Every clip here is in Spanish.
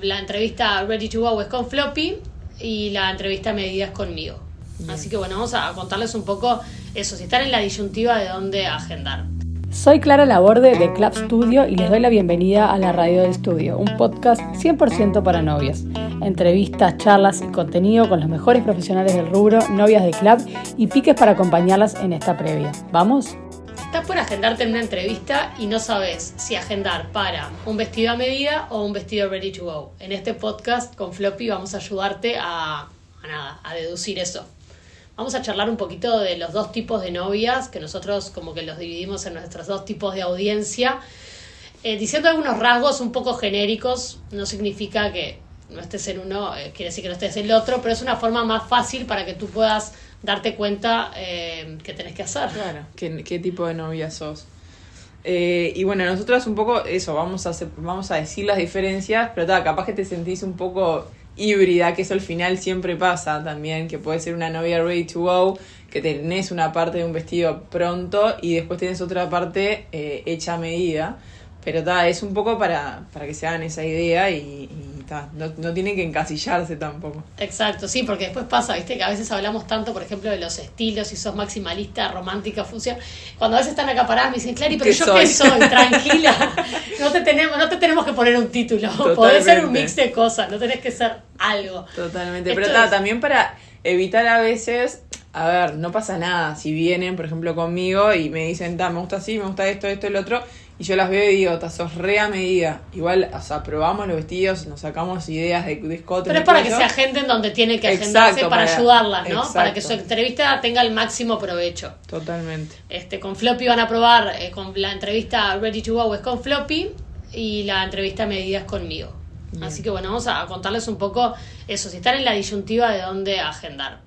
La entrevista Ready to Go es con Floppy y la entrevista Medida es conmigo. Así que bueno, vamos a contarles un poco eso, si están en la disyuntiva de dónde agendar. Soy Clara Laborde de Club Studio y les doy la bienvenida a la Radio del Estudio, un podcast 100% para novias. Entrevistas, charlas y contenido con los mejores profesionales del rubro, novias de club y piques para acompañarlas en esta previa. ¿Vamos? Estás por agendarte en una entrevista y no sabes si agendar para un vestido a medida o un vestido ready to go. En este podcast con Floppy vamos a ayudarte a, nada, a deducir eso. Vamos a charlar un poquito de los dos tipos de novias, que nosotros como que los dividimos en nuestros dos tipos de audiencia. Eh, diciendo algunos rasgos un poco genéricos, no significa que no estés en uno, eh, quiere decir que no estés en el otro, pero es una forma más fácil para que tú puedas darte cuenta eh, que tenés que hacer. Claro, ¿qué, tipo de novia sos? Eh, y bueno, nosotras un poco eso, vamos a, vamos a decir las diferencias, pero ta, capaz que te sentís un poco híbrida, que eso al final siempre pasa también, que puede ser una novia ready to go, que tenés una parte de un vestido pronto y después tenés otra parte eh, hecha a medida. Pero ta, es un poco para, para que se hagan esa idea y no, no tienen que encasillarse tampoco. Exacto, sí, porque después pasa, viste, que a veces hablamos tanto, por ejemplo, de los estilos, si sos maximalista, romántica, fusión. Cuando a veces están acá paradas, me dicen, Clary, pero ¿Qué yo soy?" qué soy, tranquila. No te tenemos, no te tenemos que poner un título. Podés ser un Totalmente. mix de cosas, no tenés que ser algo. Totalmente. Esto Pero ta, es- también para evitar a veces, a ver, no pasa nada. Si vienen, por ejemplo, conmigo y me dicen, me gusta así, me gusta esto, esto, el otro, y yo las veo y digo, sos re a medida. Igual, o sea, probamos los vestidos, nos sacamos ideas de, de escote. Pero es para que se agenden donde tienen que agendarse Exacto, para, para- ayudarlas, ¿no? Para que su entrevista tenga el máximo provecho. Totalmente. Este, con Floppy van a probar, eh, con la entrevista Ready to Go es con Floppy y la entrevista Medida es conmigo. Así que bueno, vamos a contarles un poco eso, si están en la disyuntiva de dónde agendar.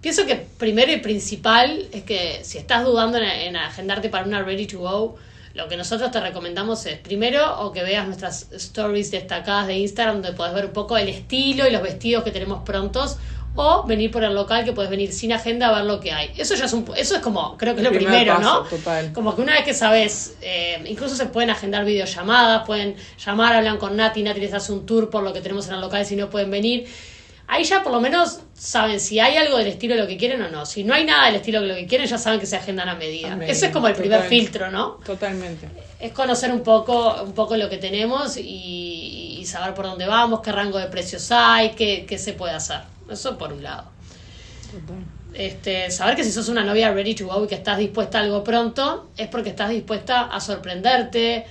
Pienso que primero y principal es que si estás dudando en, en agendarte para una Ready to Go, lo que nosotros te recomendamos es primero o que veas nuestras stories destacadas de Instagram donde podés ver un poco el estilo y los vestidos que tenemos prontos o venir por el local que puedes venir sin agenda a ver lo que hay. Eso ya es un, eso es como, creo que es lo primer primero, ¿no? total. Como que una vez que sabes, eh, incluso se pueden agendar videollamadas, pueden llamar, hablan con Nati, Nati les hace un tour por lo que tenemos en el local si no pueden venir. Ahí ya por lo menos saben si hay algo del estilo de lo que quieren o no. Si no hay nada del estilo de lo que quieren, ya saben que se agendan a medida. A medida, Eso es como el primer filtro, ¿no? Totalmente. Es conocer un poco, un poco lo que tenemos y, y saber por dónde vamos, qué rango de precios hay, qué, qué se puede hacer. Eso por un lado. Total. Este, saber que si sos una novia ready to go y que estás dispuesta a algo pronto, es porque estás dispuesta a sorprenderte.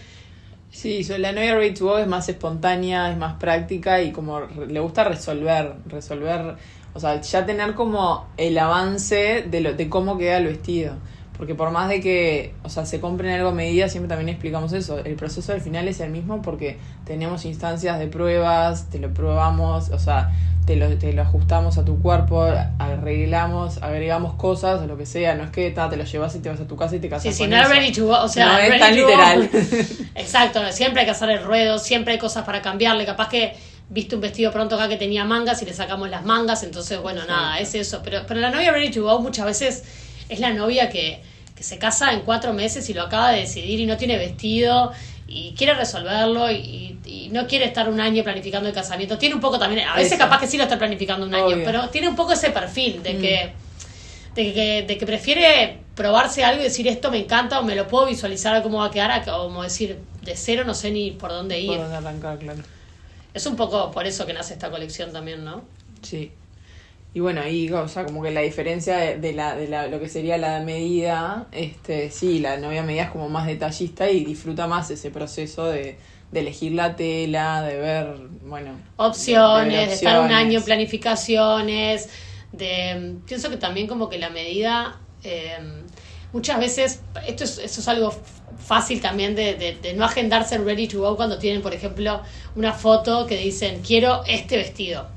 Sí, la novia go es más espontánea, es más práctica y como le gusta resolver, resolver, o sea, ya tener como el avance de, lo, de cómo queda el vestido. Porque por más de que, o sea, se compren algo a medida, siempre también explicamos eso. El proceso al final es el mismo porque tenemos instancias de pruebas, te lo probamos, o sea, te lo, te lo ajustamos a tu cuerpo, arreglamos, agregamos cosas o lo que sea. No es que ta, te lo llevas y te vas a tu casa y te casas Sí, sí, con no es eso. ready to go, o sea, no es tan literal. Exacto, siempre hay que hacer el ruedo, siempre hay cosas para cambiarle. Capaz que viste un vestido pronto acá que tenía mangas y le sacamos las mangas, entonces, bueno, nada, es eso. Pero, pero la novia ready to go muchas veces es la novia que, que se casa en cuatro meses y lo acaba de decidir y no tiene vestido y quiere resolverlo y, y no quiere estar un año planificando el casamiento. Tiene un poco también, a veces Eso. capaz que sí lo está planificando un año, pero tiene un poco ese perfil de que de que, de que prefiere probarse algo y decir esto me encanta o me lo puedo visualizar cómo va a quedar, a- o como decir de cero no sé ni por dónde ir. Por dónde arrancar, claro. Es un poco por eso que nace esta colección también, ¿no? Sí. Y bueno, ahí, o sea, como que la diferencia de, de la, de la, lo que sería la medida, este, sí, la novia medida es como más detallista y disfruta más ese proceso de, de elegir la tela, de ver, bueno. Opciones, de, ver estar un año planificaciones, de pienso que también como que la medida eh, muchas veces esto es, esto es algo fácil también de, de- de no agendarse ready to go cuando tienen por ejemplo una foto que dicen quiero este vestido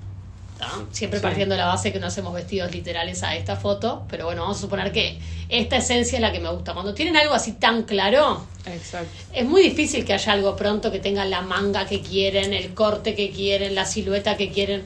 siempre Sí. partiendo de la base que no hacemos vestidos literales a esta foto pero bueno vamos a suponer que esta esencia es la que me gusta cuando tienen algo así tan claro Exacto. es muy difícil que haya algo pronto que tenga la manga que quieren, el corte que quieren, la silueta que quieren.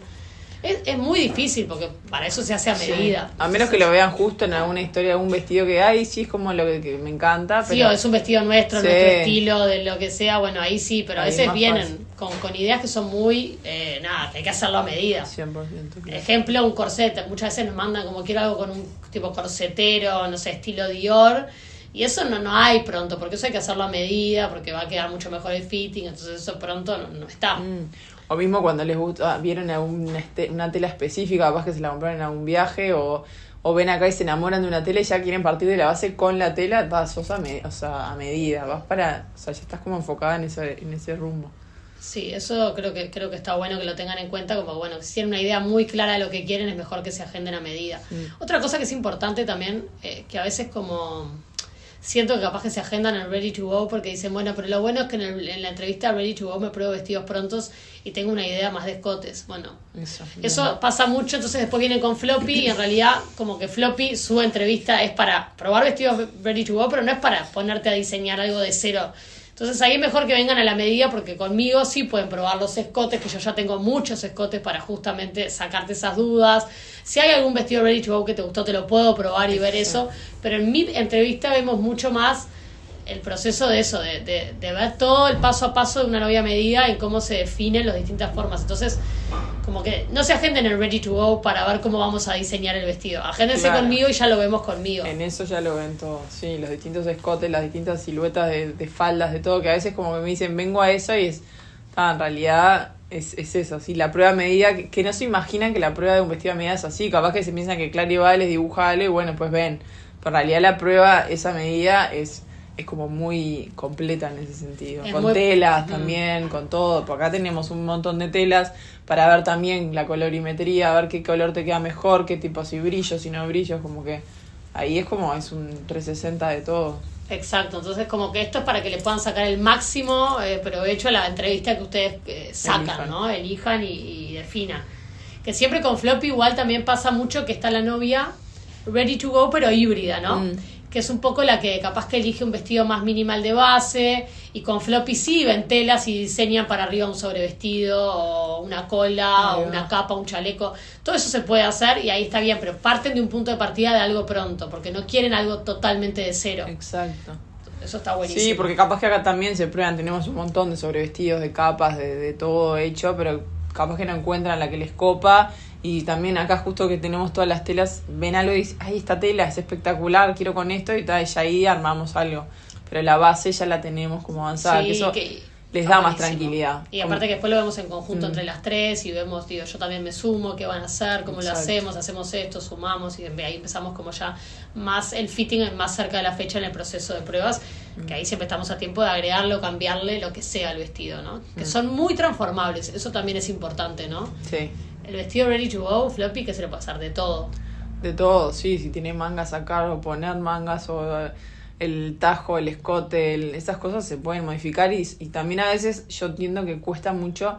Es, es muy difícil porque para eso se hace a medida. A menos que lo vean justo en alguna historia, algún vestido que hay, sí es como lo que, que me encanta. Sí, o es un vestido nuestro, Sí. nuestro estilo, de lo que sea, bueno, ahí sí, pero a veces vienen fácil. Con, con ideas que son muy, eh, nada, que hay que hacerlo a medida. 100%. claro. Ejemplo, un corset. Muchas veces nos mandan como quiero algo con un tipo corsetero, no sé, estilo Dior. Y eso no, no hay pronto, porque eso hay que hacerlo a medida, porque va a quedar mucho mejor el fitting, entonces eso pronto no, no está. Mm. O mismo cuando les gusta, vieron alguna este- una tela específica, capaz que se la compraron en algún viaje, o, o ven acá y se enamoran de una tela y ya quieren partir de la base con la tela, vas, sos a, me- o sea, a medida, vas para, o sea, ya estás como enfocada en ese, en ese rumbo. Sí, eso creo que creo que está bueno que lo tengan en cuenta, como bueno, si tienen una idea muy clara de lo que quieren, es mejor que se agenden a medida. Mm. Otra cosa que es importante también, eh, que a veces como siento que capaz que se agendan en Ready to Go porque dicen, bueno, pero lo bueno es que en, el- en la entrevista Ready to Go me pruebo vestidos prontos y tengo una idea más de escotes. Bueno, Eso. eso pasa mucho, entonces después vienen con Floppy y en realidad como que Floppy, su entrevista es para probar vestidos ready to go, pero no es para ponerte a diseñar algo de cero. Entonces ahí es mejor que vengan a la medida porque conmigo sí pueden probar los escotes, que yo ya tengo muchos escotes para justamente sacarte esas dudas. Si hay algún vestido ready to go que te gustó, te lo puedo probar y ver eso. Pero en mi entrevista vemos mucho más el proceso de eso, de, de, de ver todo el paso a paso de una novia medida en cómo se definen las distintas formas. Entonces, como que no se agenden el ready to go para ver cómo vamos a diseñar el vestido. Agéndense Claro. conmigo y ya lo vemos conmigo. En eso ya lo ven todo, sí, los distintos escotes, las distintas siluetas de, de faldas, de todo, que a veces como que me dicen, vengo a eso y es, ah, en realidad es, es eso, sí, la prueba medida, que, que no se imaginan que la prueba de un vestido a medida es así, capaz que se piensan que Clary va, les dibuja algo y bueno, pues ven, pero en realidad la prueba, esa medida es, es como muy completa en ese sentido, Es con muy- telas también, con todo, por acá tenemos un montón de telas para ver también la colorimetría, ver qué color te queda mejor, qué tipo, si brillos, si no brillos, como que ahí es como, es un 360 de todo. Exacto, entonces como que esto es para que le puedan sacar el máximo eh, provecho a la entrevista que ustedes eh, sacan, Elijan. ¿no? Elijan y, y definan. Que siempre con Floppy igual también pasa mucho que está la novia ready to go pero híbrida, ¿no? Mm. Que es un poco la que capaz que elige un vestido más minimal de base y con Floppy sí ven telas y diseñan para arriba un sobrevestido o una cola o una capa, un chaleco. Todo eso se puede hacer y ahí está bien, pero parten de un punto de partida de algo pronto porque no quieren algo totalmente de cero. Exacto. Eso está buenísimo. Sí, porque capaz que acá también se prueban, tenemos un montón de sobrevestidos, de capas, de, de todo hecho, pero capaz que no encuentran la que les copa. Y también acá justo que tenemos todas las telas, ven algo y dicen, ay, esta tela es espectacular, quiero con esto y tal, y ahí armamos algo. Pero la base ya la tenemos como avanzada, Sí, que eso que les da más tranquilidad. Y aparte que después lo vemos en conjunto Mm. entre las tres y vemos, digo, yo también me sumo, qué van a hacer, cómo lo hacemos, hacemos esto, sumamos y ahí empezamos como ya más el fitting más cerca de la fecha en el proceso de pruebas, Mm. que ahí siempre estamos a tiempo de agregarlo, cambiarle lo que sea al vestido, ¿no? Mm. Que son muy transformables, eso también es importante, ¿no? Sí. El vestido ready to go, floppy, que se le puede hacer de todo. De todo, sí, si tiene mangas sacar o poner mangas o eh, el tajo, el escote, esas cosas se pueden modificar y, y también a veces yo entiendo que cuesta mucho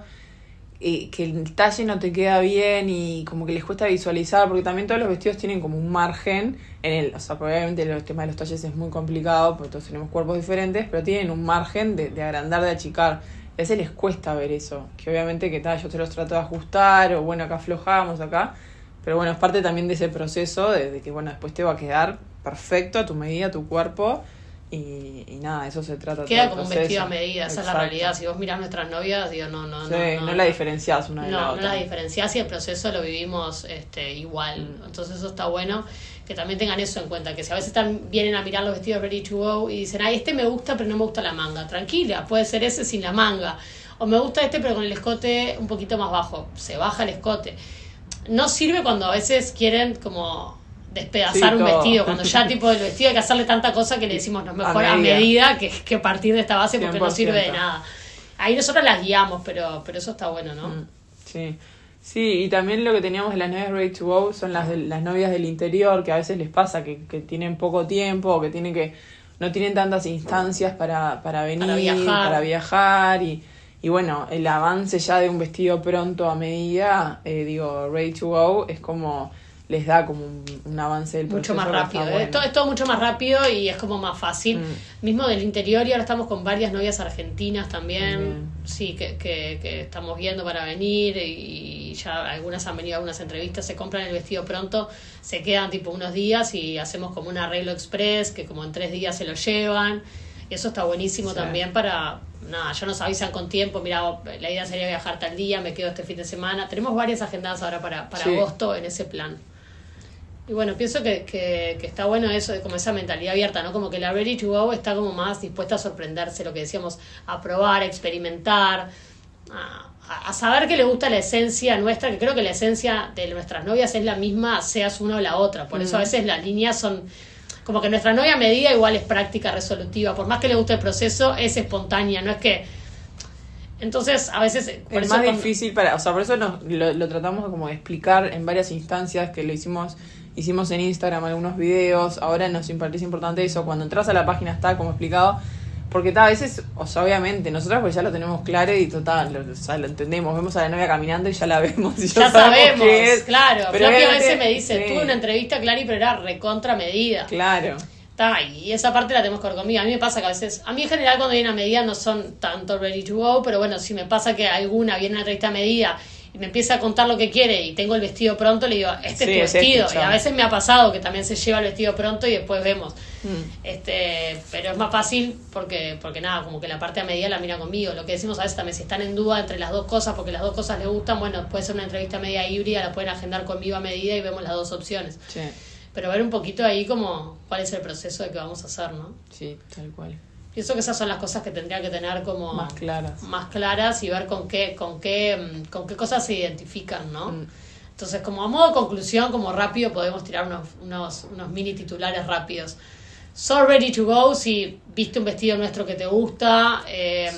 eh, que el talle no te queda bien y como que les cuesta visualizar porque también todos los vestidos tienen como un margen en el, o sea, probablemente el tema de los talles es muy complicado porque todos tenemos cuerpos diferentes, pero tienen un margen de, de agrandar, de achicar. A veces les cuesta ver eso, que obviamente que tal, yo te los trato de ajustar o bueno, acá aflojamos acá, pero bueno, es parte también de ese proceso de, de que, bueno, después te va a quedar perfecto a tu medida, a tu cuerpo. Y, y nada, eso se trata Queda todo como un vestido a medida, esa es la realidad. Si vos mirás nuestras novias, digo, no, no, Sí, no. no, la diferencias una de la No, no otra. las diferencias y el proceso lo vivimos este, igual. Entonces eso está bueno que también tengan eso en cuenta, que si a veces están, vienen a mirar los vestidos ready to go y dicen, ay, este me gusta pero no me gusta la manga. Tranquila, puede ser ese sin la manga. O me gusta este pero con el escote un poquito más bajo. Se baja el escote. No sirve cuando a veces quieren como despedazar Sí, un vestido, cuando ya tipo el vestido hay que hacerle tanta cosa que le decimos no es mejor a medida, medida. que, que partir de esta base porque no sirve de 100%. nada. Ahí nosotros las guiamos, pero, pero eso está bueno, ¿no? Mm, Sí. Sí, y también lo que teníamos de las novias ready to go son las de, las novias del interior, que a veces les pasa que, que tienen poco tiempo o que tienen que no tienen tantas instancias para, para venir, Para viajar. para viajar y, y bueno, el avance ya de un vestido pronto a medida, eh, digo, ready to go, es como les da como un, un avance del mucho más rápido. bueno. Es, todo, es todo mucho más rápido y es como más fácil. Mm. Mismo del interior y ahora estamos con varias novias argentinas también. Sí, que, que, que estamos viendo para venir y ya algunas han venido a algunas entrevistas, se compran el vestido pronto, se quedan tipo unos días y hacemos como un arreglo express que como en tres días se lo llevan. Eso está buenísimo Sí. también para, nada, ya nos avisan con tiempo, mira, la idea sería viajar tal día, me quedo este fin de semana. Tenemos varias agendadas ahora para, para Sí. agosto en ese plan. Y bueno, pienso que, que, que está bueno eso, de como esa mentalidad abierta, ¿no? Como que la Ready to Go está como más dispuesta a sorprenderse, lo que decíamos, a probar, a experimentar, a, saber que le gusta la esencia nuestra, que creo que la esencia de nuestras novias es la misma, seas una o la otra. Por eso a veces las líneas son como que nuestra novia medida igual es práctica, resolutiva. Por más que le guste el proceso, es espontánea, no es que... Entonces, a veces... Por es eso más difícil para, o sea, por eso nos, lo, lo tratamos como de explicar en varias instancias que lo hicimos, hicimos en Instagram algunos videos, ahora nos parece importante eso, cuando entras a la página está como explicado, porque tal, a veces, o sea, obviamente, nosotros pues ya lo tenemos claro y total, lo, o sea, lo entendemos, vemos a la novia caminando y ya la vemos y Ya ya, sabemos, qué es. claro. Pero Floppy a veces me dice, sí, tuve una entrevista, Clary, pero era recontra medida. Claro. Ta, y esa parte la tenemos que ver conmigo. A mí me pasa que a veces, a mí en general cuando viene a medida no son tanto ready to go, pero bueno, si me pasa que alguna viene a una entrevista a medida y me empieza a contar lo que quiere y tengo el vestido pronto, le digo, este Sí, es tu vestido. y a veces me ha pasado que también se lleva el vestido pronto y después vemos. Mm. Este, pero es más fácil porque, porque nada, como que la parte a medida la mira conmigo. Lo que decimos a veces también, si están en duda entre las dos cosas, porque las dos cosas les gustan, bueno, puede ser una entrevista media híbrida, la pueden agendar conmigo a medida y vemos las dos opciones. Sí, Pero ver un poquito ahí como cuál es el proceso de que vamos a hacer, ¿no? sí, tal cual. Pienso que esas son las cosas que tendría que tener como Más claras. más claras y ver con qué, con qué, mm, con qué cosas se identifican, ¿no? Mm. Entonces, como a modo de conclusión, como rápido, podemos tirar unos, unos, unos mini titulares rápidos. So ready to go, si viste un vestido nuestro que te gusta, eh,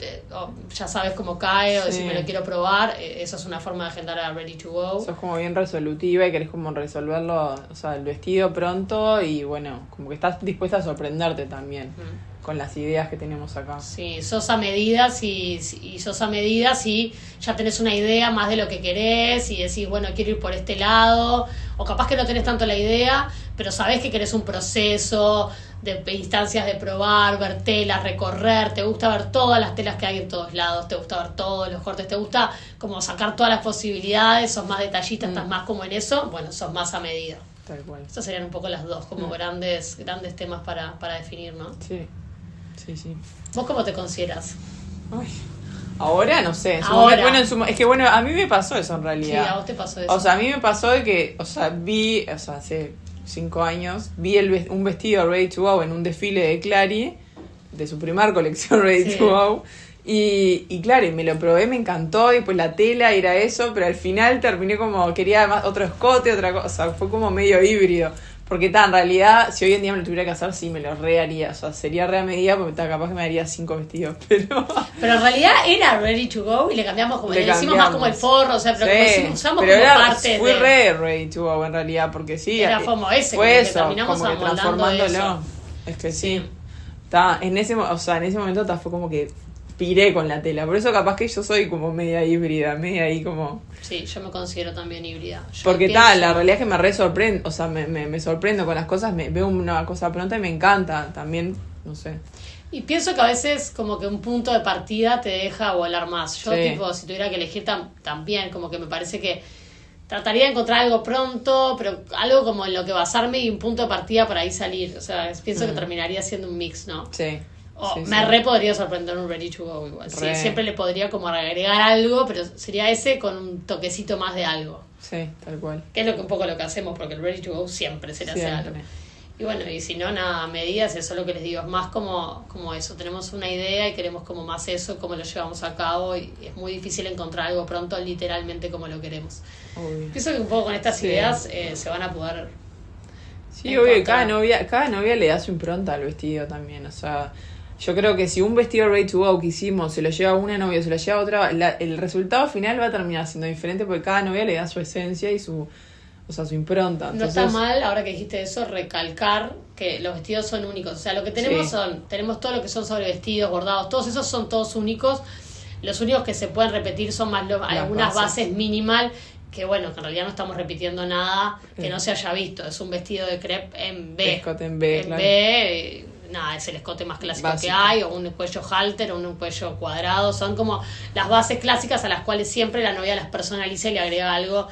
eh, o ya sabes cómo cae, o Sí. si me lo quiero probar, eh, eso es una forma de agendar a ready to go. Sos como bien resolutiva y querés como resolverlo, o sea, el vestido pronto y bueno, como que estás dispuesta a sorprenderte también Mm. Con las ideas que tenemos acá. Sí, sos a medidas y, y sos a medidas y ya tenés una idea más de lo que querés y decís, bueno, quiero ir por este lado, o capaz que no tenés tanto la idea, pero sabés que querés un proceso de instancias de probar, ver telas, recorrer, te gusta ver todas las telas que hay en todos lados, te gusta ver todos los cortes, te gusta como sacar todas las posibilidades, sos más detallista, estás más como en eso, bueno, sos más a medida. Tal cual. Estas serían un poco las dos, como Mm. grandes, grandes temas para, para definir, ¿no? Sí, sí, sí. ¿Vos cómo te consideras? Ay. Ahora no sé. Ahora. bueno, en su es que bueno, a mí me pasó eso en Sí, realidad. a vos te pasó eso. O sea, a mí me pasó de que, o sea, vi, o sea, hace cinco años, vi el, un vestido Ready to Go en un desfile de Clary, de su primer colección Ready Sí. to Go. Y, y claro, y me lo probé, me encantó, y pues la tela era eso, pero al final terminé como, quería más otro escote, otra cosa, fue como medio híbrido. Porque ta, en realidad, si hoy en día me lo tuviera que hacer, sí me lo re haría, o sea, sería re a medida, porque ta, capaz que me haría cinco vestidos, pero... Pero en realidad era ready to go y le cambiamos como, Le le, decimos más como el forro, o sea, pero Sí, como decimos, usamos pero como era- parte fue de. re ready to go en realidad, porque sí. Era eh, como ese, fue como que eso, terminamos como que transformándolo. eso. Es que sí. Ta, en ese, o sea, en ese momento ta, fue como que piré con la tela. Por eso capaz que yo soy como media híbrida, media ahí como... Sí, yo me considero también híbrida. Yo Porque pienso- tal, la realidad es que me re sorprendo, o sea, me, me, me sorprendo con las cosas, me veo una cosa pronta y me encanta también, no sé. Y pienso que a veces como que un punto de partida te deja volar más. Yo Sí. tipo, si tuviera que elegir tam- también, como que me parece que trataría de encontrar algo pronto, pero algo como en lo que basarme y un punto de partida para ahí salir. O sea, pienso que Mm. terminaría siendo un mix, ¿no? Sí. O sí, me sí. re podría sorprender un ready to go igual. Sí, siempre le podría como agregar algo, pero sería ese con un toquecito más de algo. Sí, tal cual. Que es lo que un poco lo que hacemos, porque el ready to go siempre se le hace algo. Y bueno, y si no, nada, medidas, eso es lo que les digo, es más como, como eso, tenemos una idea y queremos como más eso, cómo lo llevamos a cabo y es muy difícil encontrar algo pronto literalmente como lo queremos. Obvio. Pienso que un poco con estas Sí. ideas eh, se van a poder... Sí, en obvio, cada novia, cada novia le da su impronta al vestido también. O sea, yo creo que si un vestido ready to go que hicimos se lo lleva una novia, se lo lleva otra, la- el resultado final va a terminar siendo diferente porque cada novia le da su esencia y su, o sea, su impronta. No está mal, ahora que dijiste eso, recalcar que los vestidos son únicos. O sea, lo que tenemos Sí. son, tenemos todo lo que son sobre vestidos, bordados, todos esos son todos únicos. Los únicos que se pueden repetir son más lo- algunas bases. bases minimal, que bueno, que en realidad no estamos repitiendo nada que no se haya visto. Es un vestido de crepe en B. Escote en B, claro. B, eh, nada, es el escote más clásico Básico. que hay, o un cuello halter, o un cuello cuadrado. Son como las bases clásicas a las cuales siempre la novia las personaliza y le agrega algo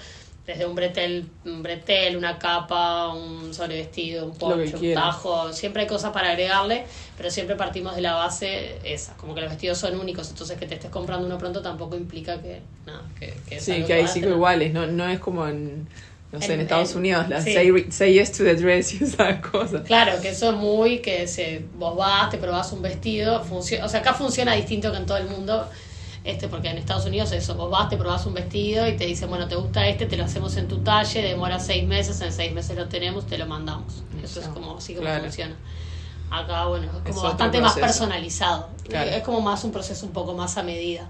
desde un bretel, un bretel, una capa, un sobrevestido, un poncho, un tajo, siempre hay cosas para agregarle, pero siempre partimos de la base esa, como que los vestidos son únicos, entonces que te estés comprando uno pronto tampoco implica que, nada, que, que es Sí, que hay cinco iguales, no, no es como en, no sé, en, En- Estados en- Unidos, la sí. say, say yes to the dress y esas cosas. Claro, que eso es muy que se, vos vas, te probás un vestido, funciona, o sea, acá funciona distinto que en todo el mundo, este, porque en Estados Unidos eso, vos vas, te probás un vestido y te dicen, bueno, te gusta este, te lo hacemos en tu talle, demora seis meses, en seis meses lo tenemos, te lo mandamos. Eso es como así como claro. funciona. Acá, bueno, es como Es bastante más personalizado. Claro. Es como más un proceso un poco más a medida.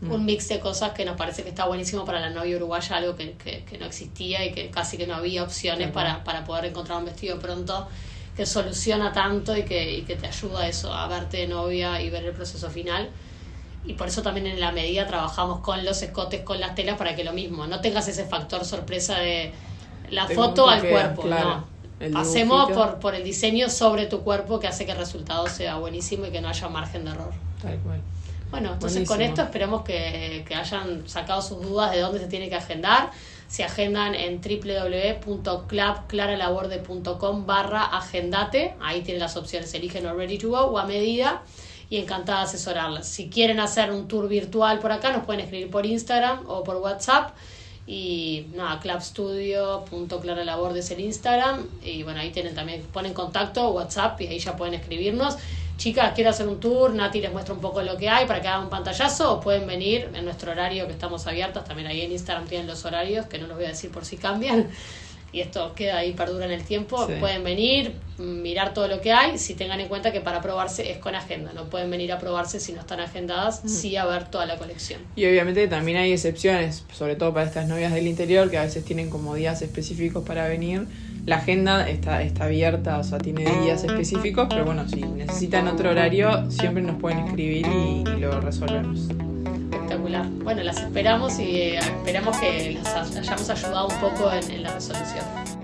Mm. Un mix de cosas que nos parece que está buenísimo para la novia uruguaya, algo que, que, que no existía y que casi que no había opciones para, para poder encontrar un vestido pronto que soluciona tanto y que, y que te ayuda a eso, a verte de novia y ver el proceso final. Y por eso también en la medida trabajamos con los escotes, con las telas, para que lo mismo, no tengas ese factor sorpresa de la foto al cuerpo, claro. no. Pasemos por, por el diseño sobre tu cuerpo que hace que el resultado sea buenísimo y que no haya margen de error. Tal cual. Bueno, entonces con esto esperemos que, que hayan sacado sus dudas de dónde se tiene que agendar. Se agendan en www.clubclaralaborde.com barra agendate. Ahí tienen las opciones, eligen o ready to go o a medida y encantada de asesorarlas. Si quieren hacer un tour virtual por acá, nos pueden escribir por Instagram o por WhatsApp. Y nada, clubstudio.claralaborde es el Instagram. Y bueno, ahí tienen también, ponen contacto, WhatsApp, y ahí ya pueden escribirnos. Chicas, quiero hacer un tour, Nati les muestra un poco lo que hay para que hagan un pantallazo o pueden venir en nuestro horario que estamos abiertas. También ahí en Instagram tienen los horarios, que no los voy a decir por si cambian. Y esto queda ahí, perdura en el tiempo. Sí. Pueden venir, mirar todo lo que hay. Si tengan en cuenta que para probarse es con agenda. No pueden venir a probarse si no están agendadas, sí a ver toda la colección. Y obviamente también hay excepciones, sobre todo para estas novias del interior, que a veces tienen como días específicos para venir. La agenda está, está abierta, o sea, tiene días específicos, pero bueno, si necesitan otro horario, siempre nos pueden escribir y, lo resolvemos. Espectacular. Bueno, las esperamos y eh, esperamos que las hayamos ayudado un poco en la resolución.